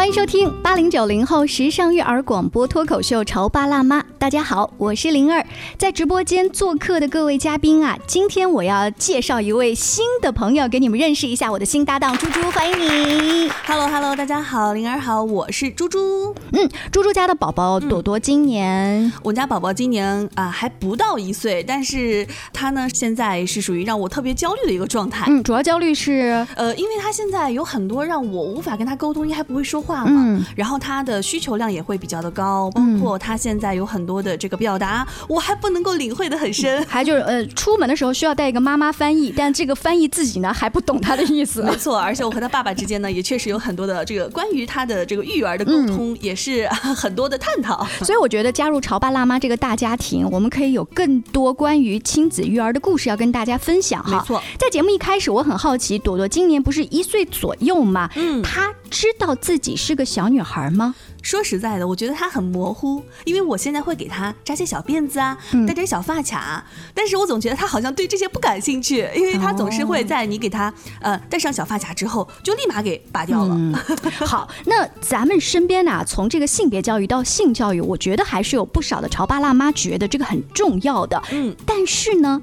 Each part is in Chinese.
欢迎收听八零九零后时尚育儿广播脱口秀《潮爸辣妈》。大家好，我是灵儿，在直播间做客的各位嘉宾啊，今天我要介绍一位新的朋友给你们认识一下，我的新搭档猪猪，欢迎你。Hello Hello，大家好，灵儿好，我是猪猪。嗯，猪猪家的宝宝朵朵今年、我家宝宝今年啊、还不到一岁，但是他呢现在是属于让我特别焦虑的一个状态。嗯，主要焦虑是呃，因为他现在有很多让我无法跟他沟通，因为还不会说话嘛。嗯然后他的需求量也会比较的高，包括他现在有很多的这个表达，我还不能够领会的很深。还就是呃，出门的时候需要带一个妈妈翻译，但这个翻译自己呢还不懂他的意思。没错，而且我和他爸爸之间呢，也确实有很多的这个关于他的这个育儿的沟通，也是很多的探讨。所以我觉得加入潮爸辣妈这个大家庭，我们可以有更多关于亲子育儿的故事要跟大家分享哈。没错，在节目一开始，我很好奇，朵朵今年不是一岁左右吗？嗯她知道自己是个小女孩吗？说实在的，我觉得她很模糊，因为我现在会给她扎些小辫子啊，嗯戴点小发卡，但是我总觉得她好像对这些不感兴趣，因为她总是会在你给她呃戴上小发卡之后，就立马给拔掉了。嗯，好，那咱们身边呢、从这个性别教育到性教育，我觉得还是有不少的潮爸辣妈觉得这个很重要的。嗯，但是呢。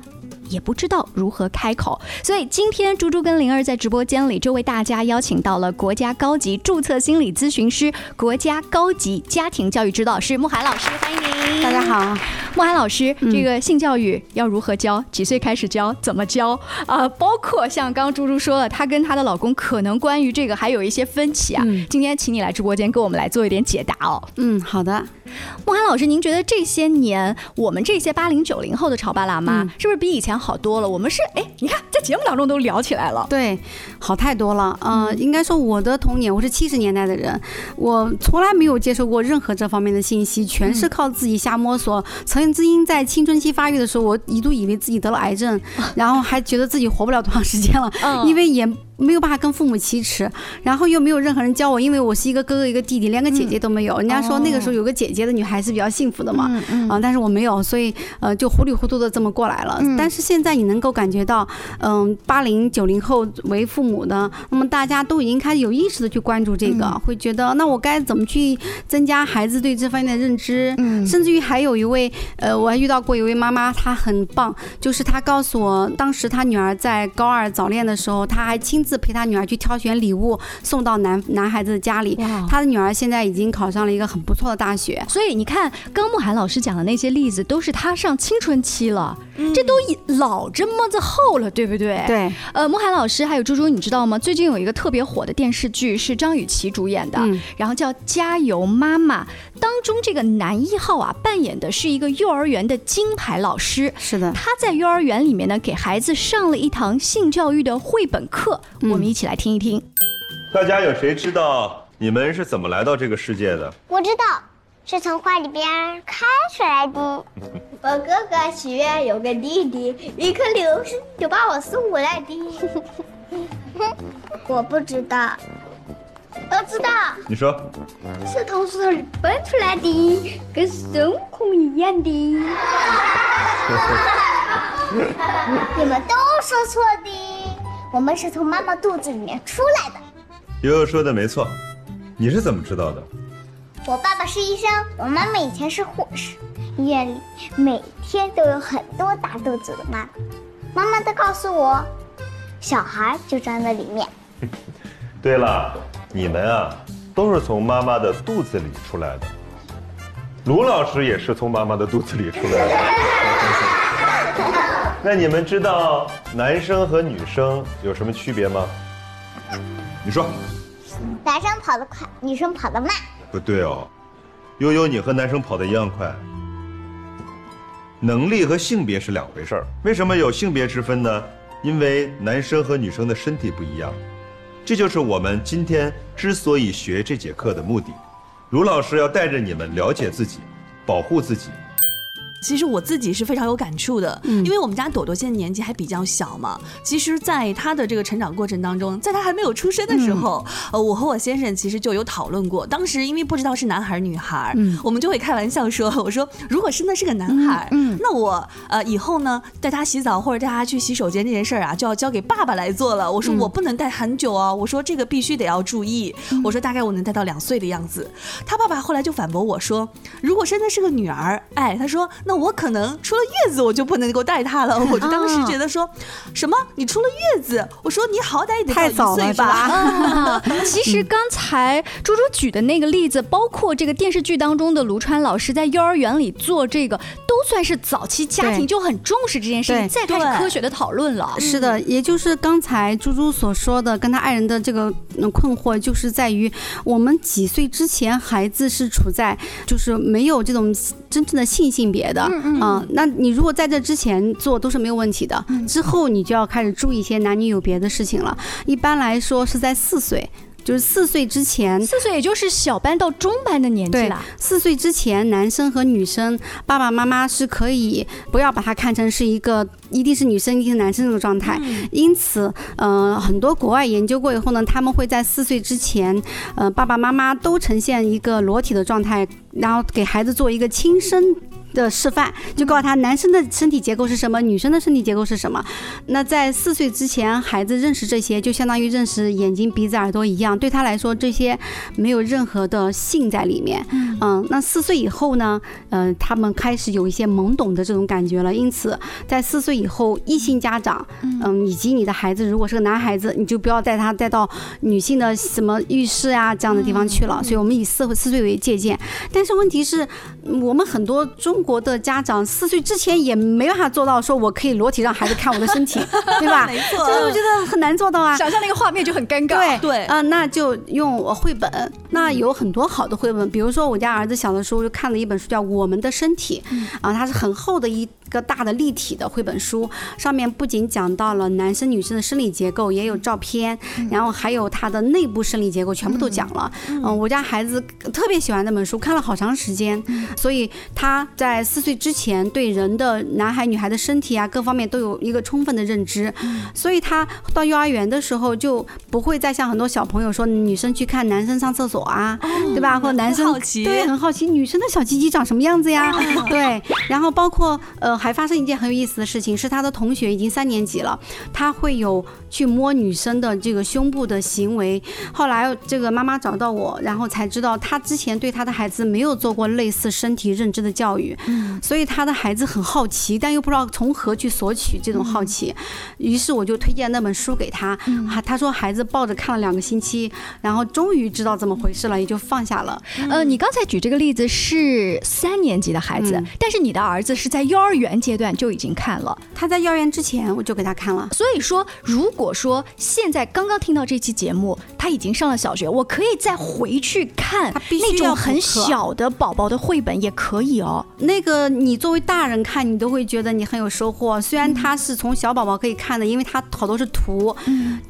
也不知道如何开口，所以今天猪猪跟灵儿在直播间里就为大家邀请到了国家高级注册心理咨询师、国家高级家庭教育指导师慕寒老师，欢迎您。大家好，慕寒老师，这个性教育要如何教？几岁开始教？怎么教？啊、包括像刚刚猪猪说了，她跟她的老公可能关于这个还有一些分歧啊。今天请你来直播间跟我们来做一点解答哦。嗯，好的，慕寒老师，您觉得这些年我们这些八零九零后的潮爸辣妈，嗯是不是比以前好多了？我们是哎，你看在节目当中都聊起来了。对，好太多了。嗯、应该说我的童年，我是七十年代的人，我从来没有接受过任何这方面的信息，全是靠自己瞎摸索。曾经在青春期发育的时候，我一度以为自己得了癌症，然后还觉得自己活不了多长时间了，嗯因为也。没有办法跟父母启齿，然后又没有任何人教我，因为我是一个哥哥一个弟弟，连个姐姐都没有。人家说那个时候有个姐姐的女孩是比较幸福的嘛，啊、但是我没有，所以呃就糊里糊涂的这么过来了。嗯但是现在你能够感觉到，嗯、八零九零后为父母的，那么大家都已经开始有意识的去关注这个，嗯会觉得那我该怎么去增加孩子对这方面的认知？嗯甚至于还有一位，呃，我还遇到过一位妈妈，她很棒，就是她告诉我，当时她女儿在高二早恋的时候，她还亲自陪他女儿去挑选礼物送到男男孩子的家里。他的女儿现在已经考上了一个很不错的大学。所以你看，刚慕涵老师讲的那些例子，都是他上青春期了，这都老这么子厚了，对不对？。对，呃，慕涵老师还有猪猪，你知道吗？最近有一个特别火的电视剧是张雨绮主演的，嗯然后叫《加油妈妈》，当中这个男一号啊扮演的是一个幼儿园的金牌老师。是的。他在幼儿园里面呢，给孩子上了一堂性教育的绘本课，我们一起来听一听。大家有谁知道你们是怎么来到这个世界的？我知道，是从画里边开出来的。我哥哥许愿有个弟弟，一颗流星就把我送过来的。我不知道，我知道你说，是从水里蹦出来的，跟孙悟空一样的。你们都说错的，我们是从妈妈肚子里面出来的。悠悠说的没错，你是怎么知道的？我爸爸是医生，我妈妈以前是护士。医院里每天都有很多大肚子的妈妈，妈妈都告诉我，小孩就装在里面。对了，你们啊，都是从妈妈的肚子里出来的。卢老师也是从妈妈的肚子里出来的。那你们知道男生和女生有什么区别吗？你说男生跑得快，女生跑得慢。不对哦，悠悠，你和男生跑得一样快。能力和性别是两回事儿。为什么有性别之分呢？因为男生和女生的身体不一样。这就是我们今天之所以学这节课的目的。卢老师要带着你们了解自己，保护自己。其实我自己是非常有感触的，嗯因为我们家朵朵现在年纪还比较小嘛。其实，在她的这个成长过程当中，在她还没有出生的时候，呃，我和我先生其实就有讨论过。当时因为不知道是男孩儿女孩我们就会开玩笑说：“我说如果生的是个男孩儿，嗯嗯那我呃以后呢带他洗澡或者带他去洗手间这件事儿啊，就要交给爸爸来做了。我说嗯我不能带很久哦，我说这个必须得要注意。我说大概我能带到两岁的样子。他爸爸后来就反驳我说，如果生的是个女儿，哎，他说那我可能出了月子我就不能够带他了。我就当时觉得说，什么你出了月子？我说你好歹也得到一太早了岁吧。啊，其实刚才猪猪举的那个例子，包括这个电视剧当中的卢川老师在幼儿园里做这个，都算是早期家庭就很重视这件事情，再开始科学的讨论了。是的，也就是刚才猪猪所说的，跟他爱人的这个嗯困惑，就是在于我们几岁之前，孩子是处在就是没有这种真正的性性别的，嗯啊、那你如果在这之前做都是没有问题的，之后你就要开始注意一些男女有别的事情了。一般来说是在四岁。就是四岁之前，四岁也就是小班到中班的年纪了。四岁之前，男生和女生，爸爸妈妈是可以不要把它看成是一个一定是女生一定是男生这个状态。因此，呃，很多国外研究过以后呢，他们会在四岁之前，呃，爸爸妈妈都呈现一个裸体的状态，然后给孩子做一个亲身。的示范就告诉他男生的身体结构是什么，女生的身体结构是什么。那在四岁之前，孩子认识这些，就相当于认识眼睛、鼻子、耳朵一样，对他来说这些没有任何的性在里面。嗯，那四岁以后呢，呃，他们开始有一些懵懂的这种感觉了。因此，在四岁以后，异性家长，嗯，以及你的孩子如果是个男孩子，你就不要带他带到女性的什么浴室啊这样的地方去了。所以我们以四四岁为借鉴。但是问题是，嗯我们很多中国的家长四岁之前也没办法做到，说我可以裸体让孩子看我的身体，对吧？没错就是我觉得很难做到啊。想象那个画面就很尴尬。对对啊、那就用绘本。那有很多好的绘本，比如说我家儿子小的时候就看了一本书叫《我们的身体》，啊，它是很厚的一个大的立体的绘本书，上面不仅讲到了男生女生的生理结构，也有照片，然后还有他的内部生理结构，全部都讲了。嗯，我家孩子特别喜欢那本书，看了好长时间，所以他在四岁之前对人的男孩女孩的身体啊各方面都有一个充分的认知，所以他到幼儿园的时候就不会再像很多小朋友说女生去看男生上厕所啊，对吧？或者男生好奇对很好奇女生的小鸡鸡长什么样子呀？对，然后包括呃还发生一件很有意思的事情，是他的同学已经三年级了，他会有去摸女生的这个胸部的行为。后来这个妈妈找到我，然后才知道他之前对他的孩子没有做过类似身体认知的教育，所以他的孩子很好奇，但又不知道从何去索取这种好奇。于是我就推荐那本书给他，啊，他说孩子抱着看了两个星期，然后终于知道怎么回事了，也就放下了。呃，你刚才举这个例子是三年级的孩子，嗯但是你的儿子是在幼儿园阶段就已经看了。他在幼儿园之前我就给他看了。所以说，如果说现在刚刚听到这期节目，他已经上了小学，我可以再回去看那种很小的宝宝的绘本，也可以哦。那个你作为大人看，你都会觉得你很有收获。虽然他是从小宝宝可以看的，因为他好多是图，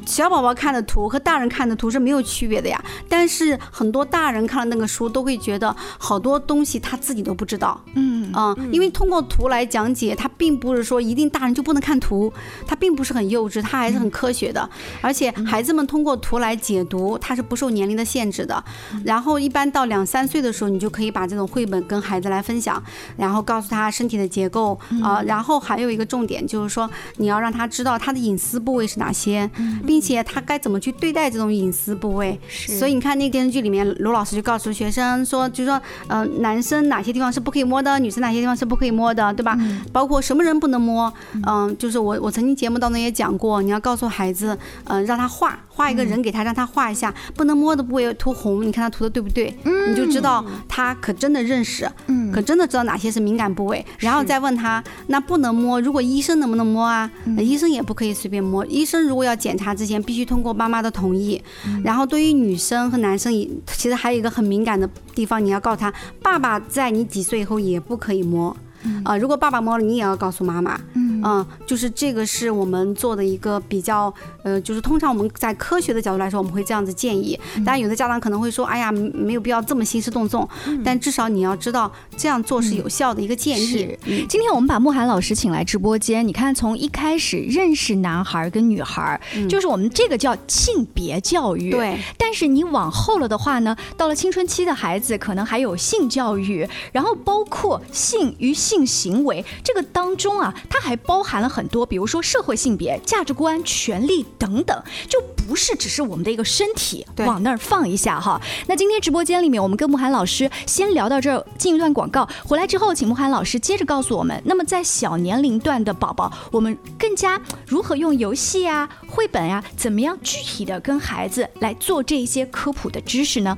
小宝宝看的图和大人看的图是没有区别的呀。但是很多大人看了那个书，都会觉得好多东西他自己都不知道。嗯啊、因为通过图来讲解，它并不是说一定大人就不能看图，它并不是很幼稚，它还是很科学的。而且孩子们通过图来解读，它是不受年龄的限制的。然后一般到两三岁的时候，你就可以把这种绘本跟孩子来分享，然后告诉他身体的结构啊、然后还有一个重点就是说，你要让他知道他的隐私部位是哪些，并且他该怎么去对待这种隐私部位。是。所以你看那个电视剧里面，卢老师就告诉学生说，就是说，呃，男生哪些地方是不可以摸的，女生哪些地方是不可以摸的，对吧？包括什么人不能摸，嗯、就是我我曾经节目当中也讲过，你要告诉孩子，嗯、让他画画一个人给他，让他画一下不能摸的部位涂红，你看他涂的对不对？你就知道他可真的认识，嗯。可真的知道哪些是敏感部位，然后再问他，那不能摸，如果医生能不能摸啊？呃医生也不可以随便摸，医生如果要检查之前，必须通过妈妈的同意。然后对于女生和男生也，其实还有一个很敏感的地方，你要告诉他，爸爸在你几岁以后也不可以摸。啊、如果爸爸摸了，你也要告诉妈妈。嗯，就是这个是我们做的一个比较，呃，就是通常我们在科学的角度来说，我们会这样子建议。当然，有的家长可能会说，哎呀，没有必要这么兴师动众，但至少你要知道这样做是有效的一个建议。是，今天我们把慕寒老师请来直播间，你看从一开始认识男孩跟女孩，就是我们这个叫性别教育。对，但是你往后了的话呢，到了青春期的孩子，可能还有性教育，然后包括性与性行为这个当中啊，它还包含了很多，比如说社会性别、价值观、权利等等，就不是只是我们的一个身体往那儿放一下哈。那今天直播间里面，我们跟慕寒老师先聊到这儿，进一段广告，回来之后，请慕寒老师接着告诉我们，那么在小年龄段的宝宝，我们更加如何用游戏啊、绘本呀，怎么样具体的跟孩子来做这一些科普的知识呢？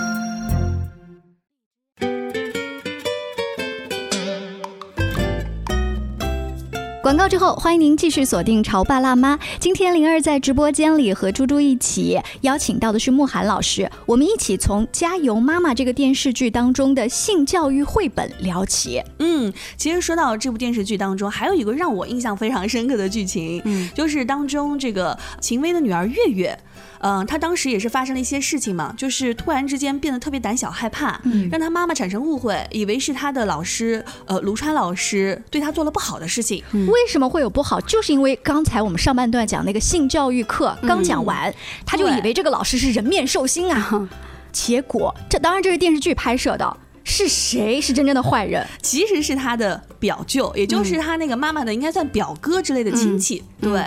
广告之后，欢迎您继续锁定《潮爸辣妈》。今天灵儿在直播间里和猪猪一起邀请到的是慕寒老师，我们一起从《加油妈妈》这个电视剧当中的性教育绘本聊起。嗯，其实说到这部电视剧当中，还有一个让我印象非常深刻的剧情，嗯，就是当中这个秦薇的女儿月月。嗯，他当时也是发生了一些事情嘛，就是突然之间变得特别胆小害怕，让他妈妈产生误会，以为是他的老师，呃，卢川老师对他做了不好的事情。为什么会有不好？就是因为刚才我们上半段讲那个性教育课刚讲完，他就以为这个老师是人面兽心啊，结果这当然这是电视剧拍摄的。是谁是真正的坏人？其实是他的表舅，也就是他那个妈妈的，应该算表哥之类的亲戚。对，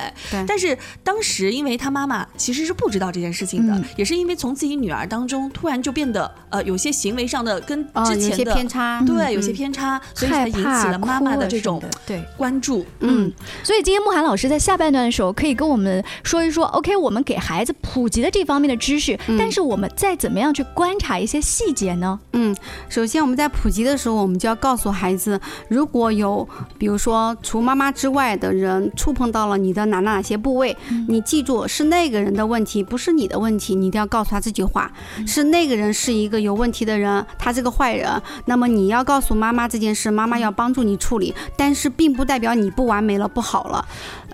但是当时因为他妈妈其实是不知道这件事情的，也是因为从自己女儿当中突然就变得呃有些行为上的跟之前的偏差，对，有些偏差，所以才引起了妈妈的这种对关注。嗯，所以今天慕寒老师在下半段的时候可以跟我们说一说，OK，我们给孩子普及的这方面的知识，但是我们再怎么样去观察一些细节呢？嗯，首首先，我们在普及的时候，我们就要告诉孩子，如果有比如说除妈妈之外的人触碰到了你的哪哪哪些部位，你记住是那个人的问题，不是你的问题，你一定要告诉他这句话，是那个人是一个有问题的人，他是个坏人。那么你要告诉妈妈这件事，妈妈要帮助你处理，但是并不代表你不完美了，不好了。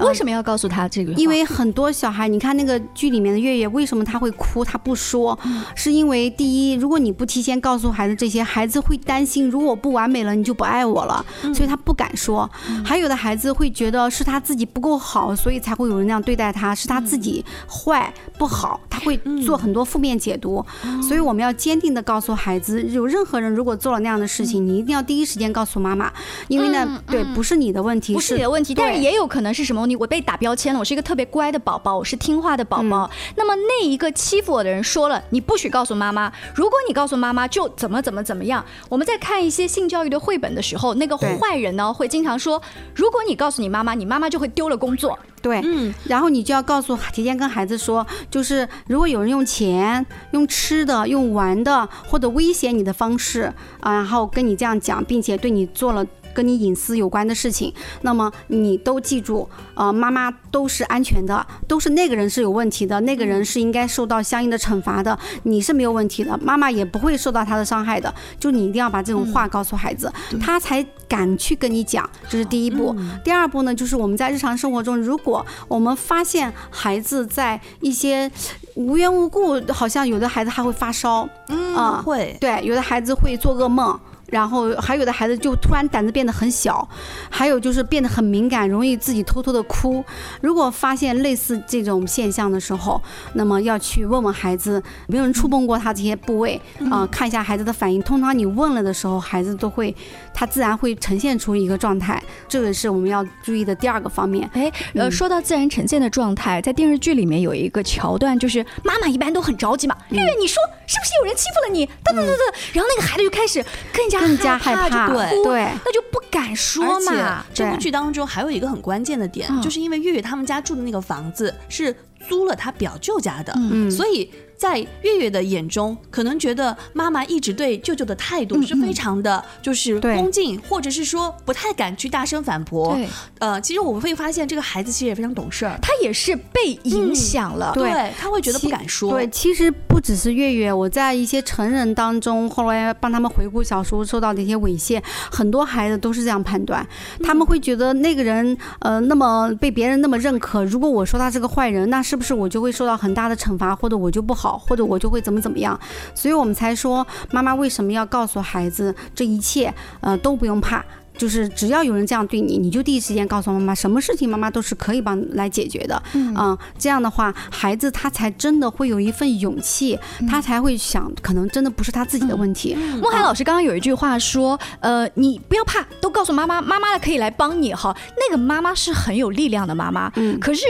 为什么要告诉他这个？因为很多小孩，你看那个剧里面的月月，为什么他会哭？他不说，是因为第一，如果你不提前告诉孩子这些，孩子会担心，如果不完美了，你就不爱我了，所以他不敢说。还有的孩子会觉得是他自己不够好，所以才会有人那样对待他，是他自己坏不好，他会做很多负面解读。所以我们要坚定的告诉孩子，有任何人如果做了那样的事情，你一定要第一时间告诉妈妈，因为呢，对，不是你的问题，不是你的问题，但是也有可能是什么？你我被打标签了，我是一个特别乖的宝宝，我是听话的宝宝。那么那一个欺负我的人说了，你不许告诉妈妈，如果你告诉妈妈，就怎么怎么怎么样。我们在看一些性教育的绘本的时候，那个坏人呢会经常说，如果你告诉你妈妈，你妈妈就会丢了工作。对，嗯，然后你就要告诉提前跟孩子说，就是如果有人用钱、用吃的、用玩的或者威胁你的方式啊，然后跟你这样讲，并且对你做了。跟你隐私有关的事情，那么你都记住，呃，妈妈都是安全的，都是那个人是有问题的，那个人是应该受到相应的惩罚的，你是没有问题的，妈妈也不会受到他的伤害的。就你一定要把这种话告诉孩子，他才敢去跟你讲，这是第一步。第二步呢，就是我们在日常生活中，如果我们发现孩子在一些无缘无故，好像有的孩子还会发烧，嗯，会，对，有的孩子会做噩梦。然后还有的孩子就突然胆子变得很小，还有就是变得很敏感，容易自己偷偷的哭。如果发现类似这种现象的时候，那么要去问问孩子，没有人触碰过他这些部位啊，看一下孩子的反应。通常你问了的时候，孩子都会，他自然会呈现出一个状态。这个是我们要注意的第二个方面。哎，呃，说到自然呈现的状态，在电视剧里面有一个桥段，就是妈妈一般都很着急嘛，月月，你说是不是有人欺负了你？噔噔噔噔，然后那个孩子就开始更加。更加害怕，对对，那就不敢说嘛。这部剧当中还有一个很关键的点，就是因为月月他们家住的那个房子是租了他表舅家的，所以。在月月的眼中，可能觉得妈妈一直对舅舅的态度是非常的，就是恭敬，或者是说不太敢去大声反驳。对，呃，其实我们会发现这个孩子其实也非常懂事儿，他也是被影响了。对对，他会觉得不敢说。对，其实不只是月月，我在一些成人当中，后来帮他们回顾小时候受到的一些猥亵，很多孩子都是这样判断，他们会觉得那个人呃那么被别人那么认可，如果我说他是个坏人，那是不是我就会受到很大的惩罚，或者我就不好，或者我就会怎么怎么样？所以我们才说妈妈为什么要告诉孩子这一切，呃都不用怕。就是只要有人这样对你，你就第一时间告诉妈妈，什么事情妈妈都是可以帮来解决的。嗯、这样的话，孩子他才真的会有一份勇气，他才会想，可能真的不是他自己的问题。莫涵老师刚刚有一句话说，呃，你不要怕，都告诉妈妈，妈妈可以来帮你哈。那个妈妈是很有力量的妈妈，嗯可是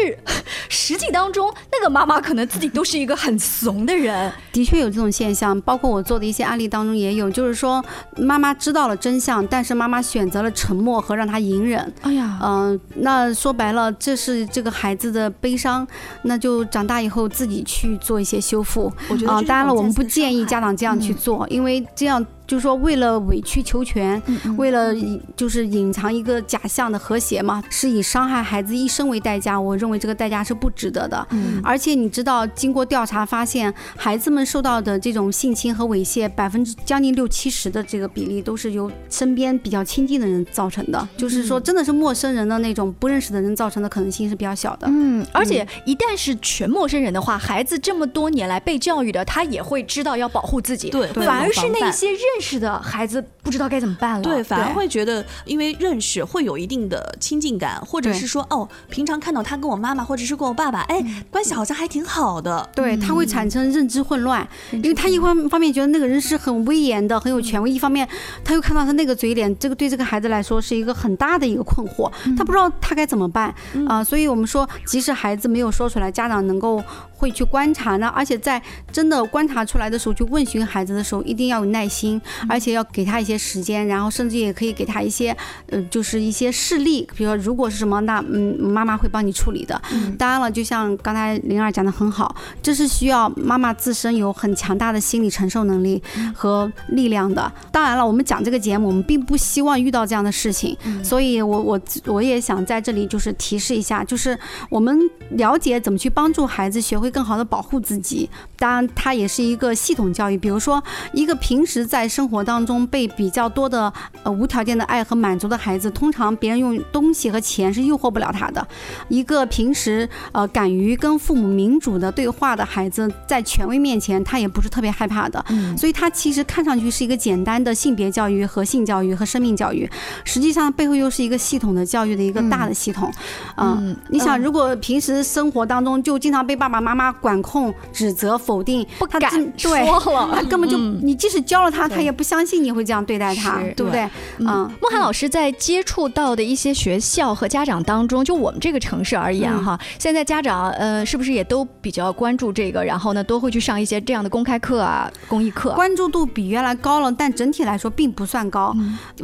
实际当中，那个妈妈可能自己都是一个很怂的人。的确有这种现象，包括我做的一些案例当中也有，就是说妈妈知道了真相，但是妈妈选择了沉默和让他隐忍。哎呀，嗯、那说白了，这是这个孩子的悲伤，那就长大以后自己去做一些修复。啊、我觉得当然了，我们不建议家长这样去做，因为这样就是说为了委曲求全，为了就是隐藏一个假象的和谐嘛，是以伤害孩子一生为代价，我认为这个代价是不值得的。嗯而且你知道，经过调查发现，孩子们受到的这种性侵和猥亵，百分之将近六七十的这个比例都是由身边比较亲近的人造成的，就是说真的是陌生人的那种不认识的人造成的可能性是比较小的。嗯，而且一旦是全陌生人的话，孩子这么多年来被教育的，他也会知道要保护自己。对反而是那些认识的孩子不知道该怎么办了。对，反而会觉得，因为认识会有一定的亲近感，或者是说，哦，平常看到他跟我妈妈，或者是跟我爸爸，哎，关系好像还挺好的。对，他会产生认知混乱，因为他一方方面觉得那个人是很威严的、很有权威，一方面他又看到他那个嘴脸，这个对这个孩子来说是一个很大的一个困惑，他不知道他该怎么办啊、所以我们说，即使孩子没有说出来，家长能够会去观察呢，而且在真的观察出来的时候，去问询孩子的时候，一定要有耐心，而且要给他一些时间，然后甚至也可以给他一些呃，就是一些事例，比如说如果是什么，那嗯，妈妈会帮你处理的。当然了，就像刚才灵儿讲的很好，这是需要妈妈自身有很强大的心理承受能力和力量的。当然了，我们讲这个节目，我们并不希望遇到这样的事情，所以我我我也想在这里就是提示一下，就是我们了解怎么去帮助孩子学会更好的保护自己。当然，它也是一个系统教育，比如说一个平时在生活当中被比较多的呃无条件的爱和满足的孩子，通常别人用东西和钱是诱惑不了他的。一个平时呃敢于跟父母民主的对话的孩子，在权威面前，他也不是特别害怕的。所以，他其实看上去是一个简单的性别教育和性教育和生命教育，实际上背后又是一个系统的教育的一个大的系统。嗯，嗯你想，如果平时生活当中就经常被爸爸妈妈管控、指责、否定，不敢。说了。他根本就，嗯你即使教了他，他也不相信你会这样对待他，对不对？嗯，莫涵老师在接触到的一些学校和家长当中，就我们这个城市而言哈，现在家长呃是不是也都比较关注这个？然后呢，都会去上一些这样的公开课啊、公益课。关注度比原来高了，但整体来说并不算高，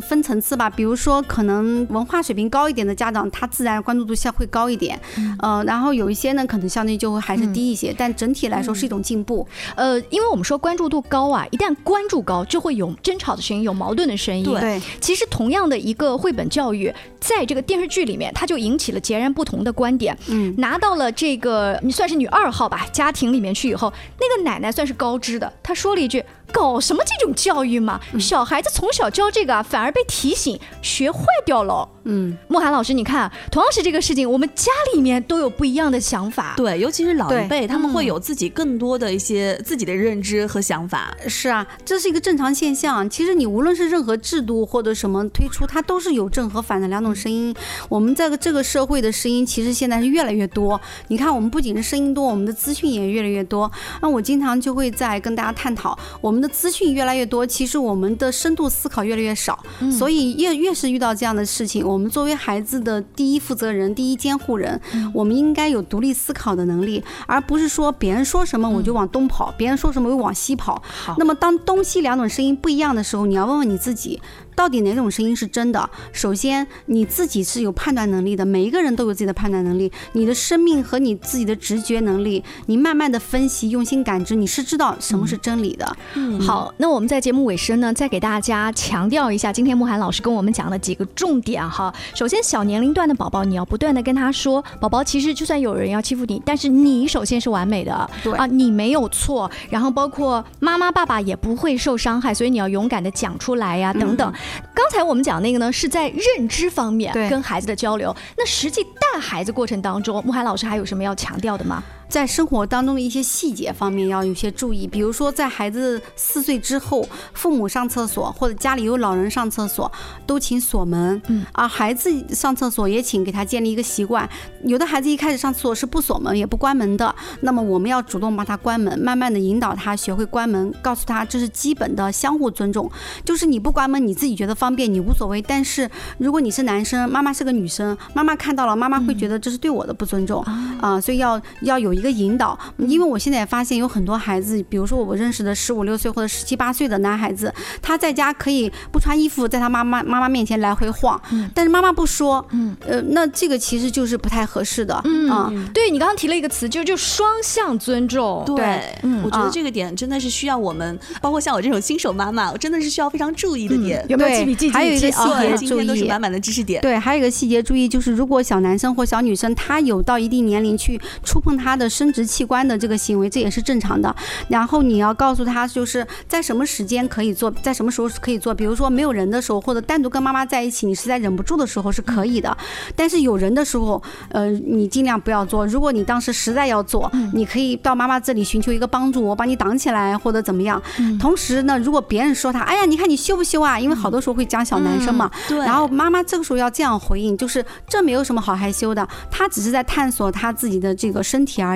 分层次吧。比如说，可能文化水平高一点的家长，他自然关注度相会高一点，呃，然后有一些呢，可能相对就会还是低一些，但整体来说是一种进步。呃，因为我们说关注度高啊，一旦关注高，就会有争吵的声音，有矛盾的声音。对对，其实同样的一个绘本教育，在这个电视剧里面，它就引起了截然不同的观点。嗯，拿到了这个，你算是女二号吧，家庭里面去以后，那个奶奶算是高知的，她说了一句：“搞什么这种教育嘛，小孩子从小教这个啊，反而被提醒学坏掉了。”嗯，莫涵老师，你看，同样是这个事情，我们家里面都有不一样的想法。对，尤其是老一辈，他们会有自己更多的一些自己的认知和想法。是啊，这是一个正常现象。其实你无论是任何制度或者什么推出，它都是有正和反的两种声音。我们在这个社会的声音，其实现在是越来越多。你看，我们不仅是声音多，我们的资讯也越来越多。那我经常就会在跟大家探讨，我们的资讯越来越多，其实我们的深度思考越来越少。所以越越是遇到这样的事情，我我们作为孩子的第一负责人、第一监护人，我们应该有独立思考的能力，而不是说别人说什么我就往东跑，别人说什么我就往西跑。那么当东西两种声音不一样的时候，你要问问你自己。到底哪种声音是真的？首先，你自己是有判断能力的，每一个人都有自己的判断能力。你的生命和你自己的直觉能力，你慢慢的分析、用心感知，你是知道什么是真理的。嗯，好，那我们在节目尾声呢，再给大家强调一下，今天慕寒老师跟我们讲了几个重点哈。首先，小年龄段的宝宝，你要不断的跟他说，宝宝其实就算有人要欺负你，但是你首先是完美的，对啊，你没有错。然后包括妈妈、爸爸也不会受伤害，所以你要勇敢的讲出来呀，等等。刚才我们讲那个呢，是在认知方面跟孩子的交流。那实际带孩子过程当中，慕寒老师还有什么要强调的吗？在生活当中的一些细节方面要有些注意，比如说在孩子四岁之后，父母上厕所或者家里有老人上厕所，都请锁门。嗯，啊，孩子上厕所也请给他建立一个习惯。有的孩子一开始上厕所是不锁门也不关门的，那么我们要主动帮他关门，慢慢的引导他学会关门，告诉他这是基本的相互尊重。就是你不关门，你自己觉得方便，你无所谓。但是如果你是男生，妈妈是个女生，妈妈看到了，妈妈会觉得这是对我的不尊重啊、所以要要有一个引导。因为我现在也发现有很多孩子，比如说我认识的十五六岁或者十七八岁的男孩子，他在家可以不穿衣服，在他妈妈妈妈面前来回晃，但是妈妈不说，嗯，呃，那这个其实就是不太合适的，嗯啊对你刚刚提了一个词，就就双向尊重。对，嗯我觉得啊这个点真的是需要我们，包括像我这种新手妈妈，我真的是需要非常注意的点。有没有对记笔记？还有一个记笔记啊对，细节今天都是满满的知识点。对，还有一个细节注意，就是如果小男生或小女生他有到一定年龄去触碰他的生殖器官的这个行为，这也是正常的。然后你要告诉他，就是在什么时间可以做，在什么时候是可以做。比如说没有人的时候，或者单独跟妈妈在一起，你实在忍不住的时候是可以的。但是有人的时候，呃，你尽量不要做。如果你当时实在要做，你可以到妈妈这里寻求一个帮助，我帮你挡起来或者怎么样。同时呢，如果别人说他，哎呀，你看你羞不羞啊？因为好多时候会讲小男生嘛，对，然后妈妈这个时候要这样回应，就是这没有什么好害羞的，他只是在探索他自己的这个身体而已。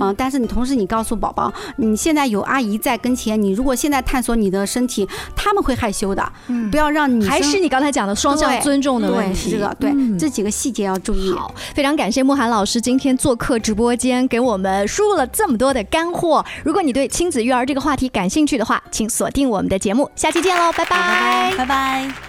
嗯、但是你同时你告诉宝宝，你现在有阿姨在跟前，你如果现在探索你的身体，他们会害羞的。嗯不要让你还是你刚才讲的双向尊重的问对题。是这个对、嗯这几个细节要注意。好，非常感谢慕寒老师今天做客直播间，给我们输入了这么多的干货。如果你对亲子育儿这个话题感兴趣的话，请锁定我们的节目，下期见喽，拜拜拜拜。